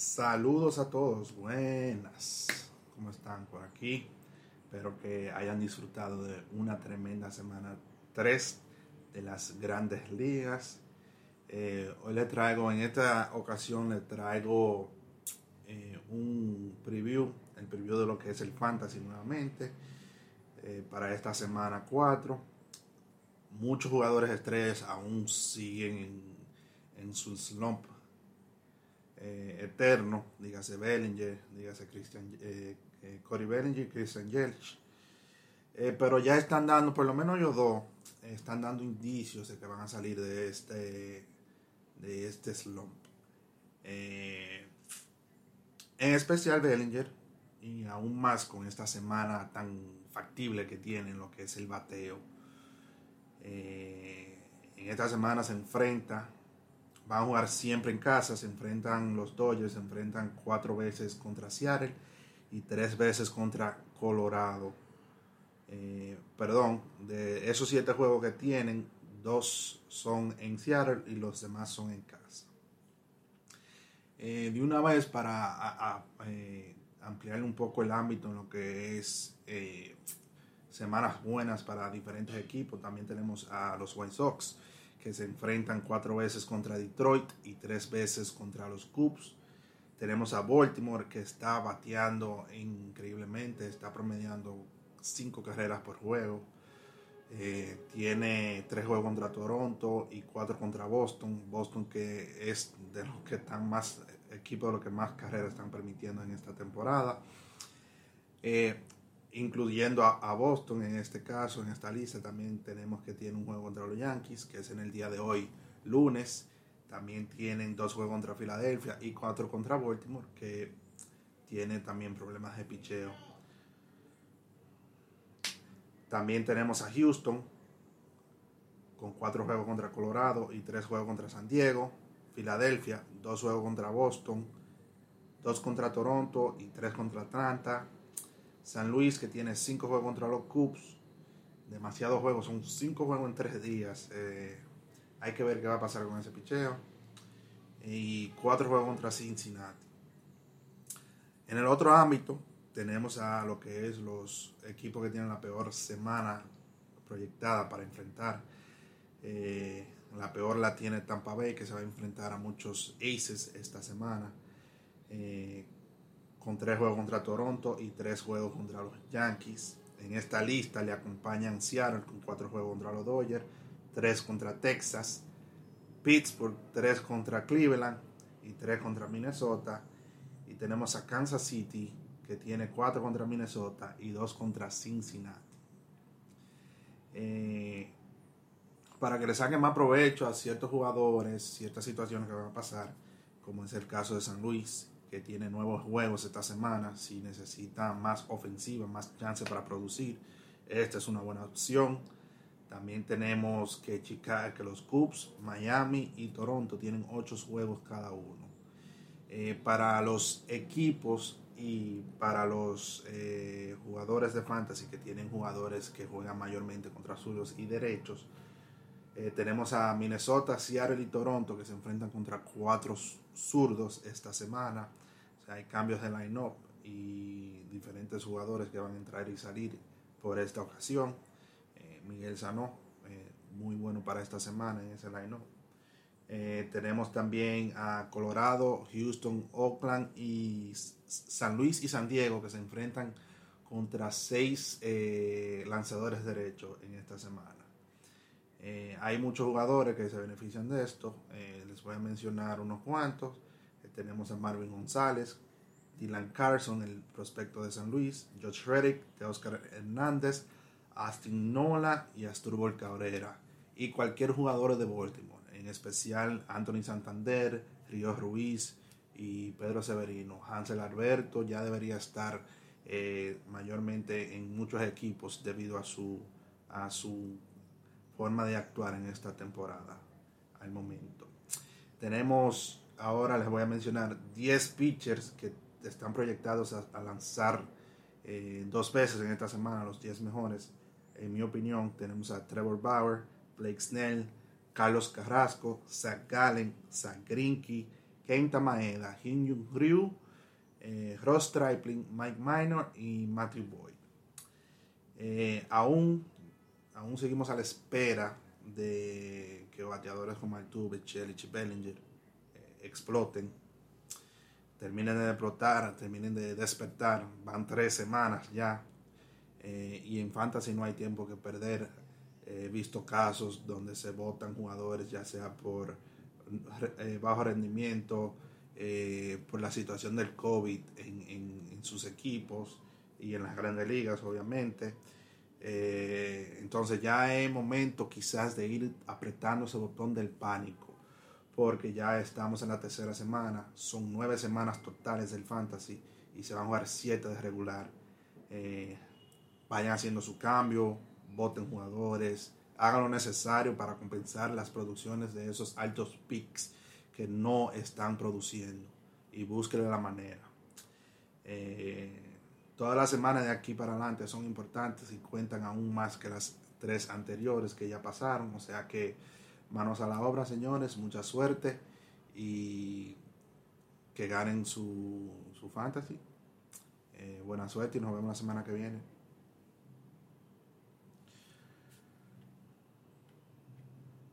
Saludos a todos, buenas. ¿Cómo están por aquí? Espero que hayan disfrutado de una tremenda semana 3 de las grandes ligas. Eh, hoy le traigo, en esta ocasión le traigo eh, un preview, el preview de lo que es el fantasy nuevamente eh, para esta semana 4. Muchos jugadores estrellas aún siguen en, en su slump eh, eterno, dígase Bellinger, dígase Christian, eh, eh Cory Bellinger, Christian Yelich. Eh, pero ya están dando, por lo menos ellos dos, están dando indicios de que van a salir de este, de este slump. en especial Bellinger, y aún más con esta semana tan factible que tienen lo que es el bateo. en esta semana se enfrenta van a jugar siempre en casa, se enfrentan los Dodgers, se enfrentan cuatro veces contra Seattle y tres veces contra Colorado. Eh, perdón, de esos siete juegos que tienen, dos son en Seattle y los demás son en casa. Eh, de una vez para eh, ampliar un poco el ámbito en lo que es semanas buenas para diferentes equipos, también tenemos a los White Sox que se enfrentan cuatro veces contra Detroit y tres veces contra los Cubs. Tenemos a Baltimore que está bateando increíblemente, está promediando cinco carreras por juego. Eh, tiene tres juegos contra Toronto y cuatro contra Boston. Boston que es de los que están más, equipo de los que más carreras están permitiendo en esta temporada. Eh, incluyendo a, Boston en este caso, en esta lista. También tenemos que tiene un juego contra los Yankees, que es en el día de hoy, lunes. También tienen dos juegos contra Filadelfia y cuatro contra Baltimore, que tiene también problemas de picheo. También tenemos a Houston, con cuatro juegos contra Colorado y tres juegos contra San Diego. Filadelfia, dos juegos contra Boston, dos contra Toronto y tres contra Atlanta. San Luis que tiene cinco juegos contra los Cubs. Demasiados juegos, son cinco juegos en tres días. Eh, hay que ver qué va a pasar con ese picheo. Y cuatro juegos contra Cincinnati. En el otro ámbito tenemos a lo que es los equipos que tienen la peor semana proyectada para enfrentar. Eh, la peor la tiene Tampa Bay, que se va a enfrentar a muchos aces esta semana. Eh, con tres juegos contra Toronto y tres juegos contra los Yankees. En esta lista le acompañan Seattle con cuatro juegos contra los Dodgers, tres contra Texas, Pittsburgh, tres contra Cleveland y tres contra Minnesota. Y tenemos a Kansas City que tiene cuatro contra Minnesota y dos contra Cincinnati. Eh, para que le saquen más provecho a ciertos jugadores, ciertas situaciones que van a pasar, como es el caso de San Luis, que tiene nuevos juegos esta semana, si necesita más ofensiva, más chance para producir, esta es una buena opción. También tenemos que Chicago, que los Cubs, Miami y Toronto tienen ocho juegos cada uno. Eh, para los equipos y para los eh, jugadores de fantasy que tienen jugadores que juegan mayormente contra suyos y derechos, eh, tenemos a Minnesota, Seattle y Toronto que se enfrentan contra cuatro zurdos esta semana. hay cambios de line-up y diferentes jugadores que van a entrar y salir por esta ocasión. Eh, Miguel Sanó, eh, muy bueno para esta semana en ese line-up. tenemos también a Colorado, Houston, Oakland y San Luis y San Diego que se enfrentan contra seis lanzadores derechos en esta semana. Eh, hay muchos jugadores que se benefician de esto. Eh, les voy a mencionar unos cuantos. Eh, tenemos a Marvin González, Dylan Carson, el prospecto de San Luis, Josh Reddick, Oscar Hernández, Austin Nola y Asturbo Cabrera. Y cualquier jugador de Baltimore, en especial Anthony Santander, Río Ruiz y Pedro Severino. Hansel Alberto ya debería estar mayormente en muchos equipos debido a su, a su forma de actuar en esta temporada al momento. Tenemos ahora, les voy a mencionar 10 pitchers que están proyectados a, lanzar eh, dos veces en esta semana, los 10 mejores. En mi opinión, tenemos a Trevor Bauer, Blake Snell, Carlos Carrasco, Zach Gallen, Zach Greinke, Kenta Maeda, Hyun Ryu, eh, Ross Stripling, Mike Minor y Matthew Boyd. Eh, aún, aún seguimos a la espera de que bateadores como Altuve, Chelich Bellinger eh, exploten, terminen de explotar, terminen de despertar. Van tres semanas ya. y en Fantasy no hay tiempo que perder. He visto casos donde se votan jugadores, ya sea por bajo rendimiento, eh, por la situación del COVID en, sus equipos y en las grandes ligas, obviamente. Eh, entonces ya es momento quizás de ir apretando ese botón del pánico, porque ya estamos en la tercera semana, son nueve semanas totales del fantasy y se van a jugar siete de regular. Eh, vayan haciendo su cambio, voten jugadores, hagan lo necesario para compensar las producciones de esos altos picks que no están produciendo y búsquenle la manera. Eh, todas las semanas de aquí para adelante son importantes y cuentan aún más que las tres anteriores que ya pasaron. O sea que manos a la obra, señores, mucha suerte y que ganen su, su fantasy. Eh, buena suerte y nos vemos la semana que viene.